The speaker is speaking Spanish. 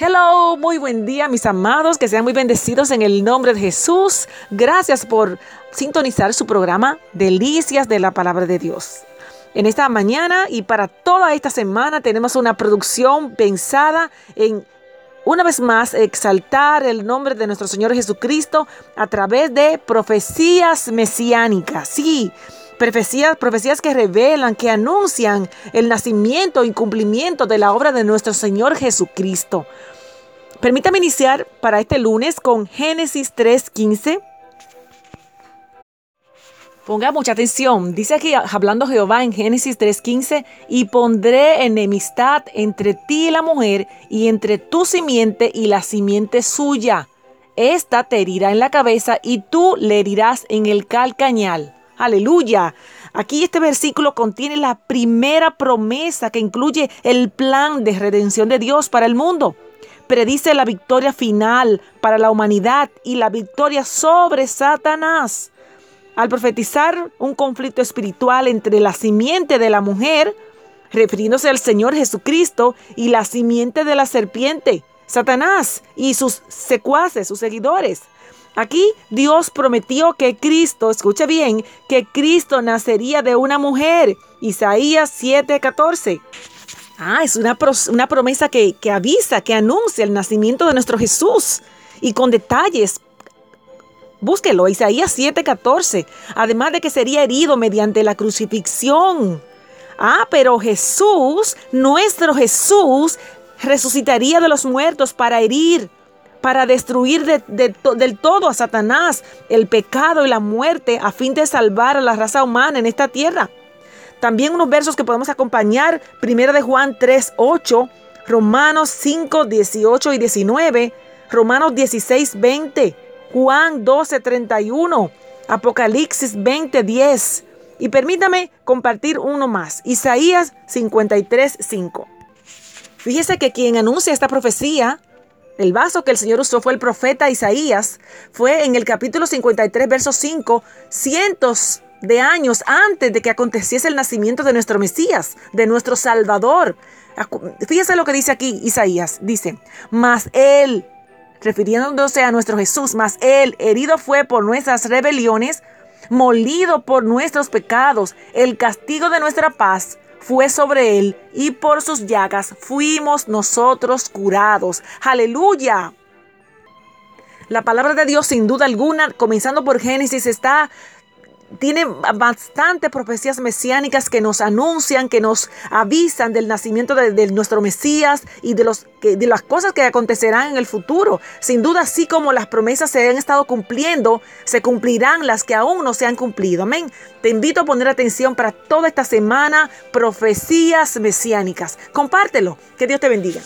Hello, muy buen día mis amados, que sean muy bendecidos en el nombre de Jesús. Gracias por sintonizar su programa Delicias de la Palabra de Dios. En esta mañana y para toda esta semana tenemos una producción pensada en una vez más exaltar el nombre de nuestro Señor Jesucristo a través de profecías mesiánicas. Sí, Profecías, profecías que revelan, que anuncian el nacimiento y cumplimiento de la obra de nuestro Señor Jesucristo. Permítame iniciar para este lunes con Génesis 3.15. Ponga mucha atención. Dice aquí, hablando Jehová en Génesis 3.15, y pondré enemistad entre ti y la mujer, y entre tu simiente y la simiente suya. Esta te herirá en la cabeza, y tú le herirás en el calcañal. Aleluya. Aquí este versículo contiene la primera promesa que incluye el plan de redención de Dios para el mundo. Predice la victoria final para la humanidad y la victoria sobre Satanás. Al profetizar un conflicto espiritual entre la simiente de la mujer, refiriéndose al Señor Jesucristo, y la simiente de la serpiente, Satanás y sus secuaces, sus seguidores. Aquí Dios prometió que Cristo, escuche bien, que Cristo nacería de una mujer. Isaías 7:14. Ah, es una, una promesa que, que avisa, que anuncia el nacimiento de nuestro Jesús. Y con detalles Búsquelo, Isaías 7:14. Además de que sería herido mediante la crucifixión. Ah, pero Jesús, nuestro Jesús, resucitaría de los muertos para herir para destruir del todo a Satanás, el pecado y la muerte, a fin de salvar a la raza humana en esta tierra. También unos versos que podemos acompañar, 1 de Juan 3, 8, Romanos 5, 18 y 19, Romanos 16, 20, Juan 12, 31, Apocalipsis 20, 10. Y permítame compartir uno más, Isaías 53, 5. Fíjese que quien anuncia esta profecía el vaso que el Señor usó fue el profeta Isaías. Fue en el capítulo 53, verso 5, cientos de años antes de que aconteciese el nacimiento de nuestro Mesías, de nuestro Salvador. Fíjese lo que dice aquí Isaías. Dice, mas Él, refiriéndose a nuestro Jesús, mas Él herido fue por nuestras rebeliones, molido por nuestros pecados, el castigo de nuestra paz fue sobre él y por sus llagas fuimos nosotros curados. Aleluya. La palabra de Dios sin duda alguna, comenzando por Génesis, está tiene bastantes profecías mesiánicas que nos anuncian, que nos avisan del nacimiento de, nuestro Mesías y de, de las cosas que acontecerán en el futuro. Sin duda, así como las promesas se han estado cumpliendo, se cumplirán las que aún no se han cumplido. Amén. Te invito a poner atención para toda esta semana, profecías mesiánicas. Compártelo. Que Dios te bendiga.